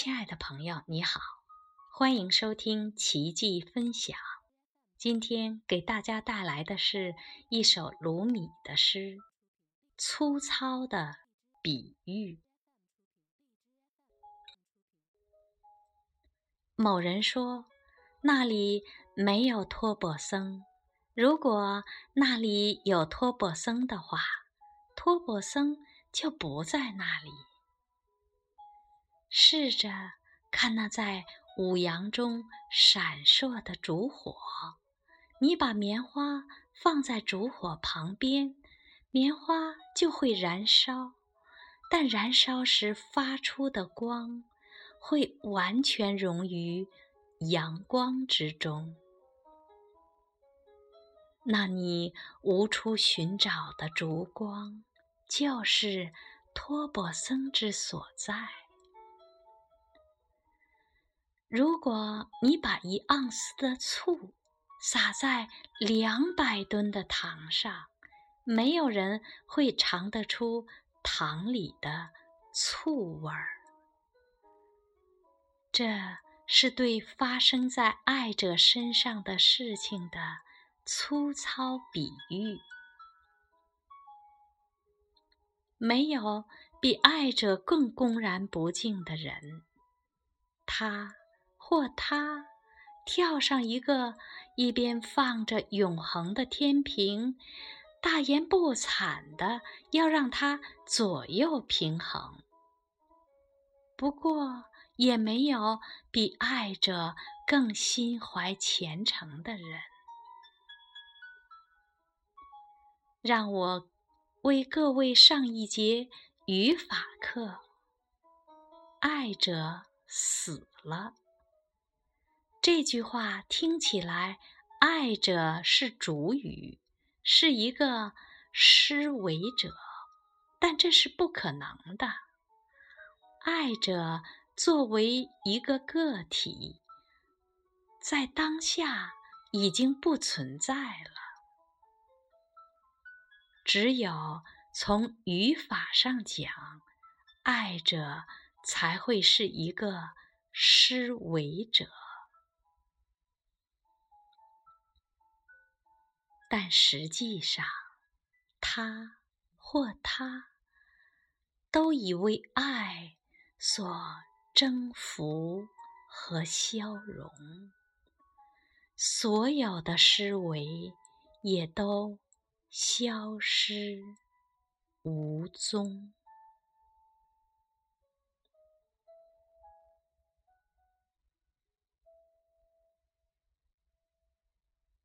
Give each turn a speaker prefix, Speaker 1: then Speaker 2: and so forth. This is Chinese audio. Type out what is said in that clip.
Speaker 1: 亲爱的朋友，你好，欢迎收听奇迹分享。今天给大家带来的是一首鲁米的诗，《粗糙的比喻》。某人说，那里没有托钵僧。如果那里有托钵僧的话，托钵僧就不在那里。试着看那在五阳中闪烁的烛火，你把棉花放在烛火旁边，棉花就会燃烧，但燃烧时发出的光会完全融于阳光之中。那你无处寻找的烛光，就是托钵僧之所在。如果你把一盎司的醋撒在两百吨的糖上，没有人会尝得出糖里的醋味儿。这是对发生在爱者身上的事情的。粗糙比喻，没有比爱者更公然不敬的人。他或他跳上一个一边放着永恒的天平，大言不惭的要让它左右平衡。不过，也没有比爱者更心怀虔诚的人。让我为各位上一节语法课。爱者死了。这句话听起来，爱者是主语，是一个施为者，但这是不可能的。爱者作为一个个体，在当下已经不存在了。只有从语法上讲，爱者才会是一个施为者，但实际上，他或她都已为爱所征服和消融，所有的思维也都。消失无踪。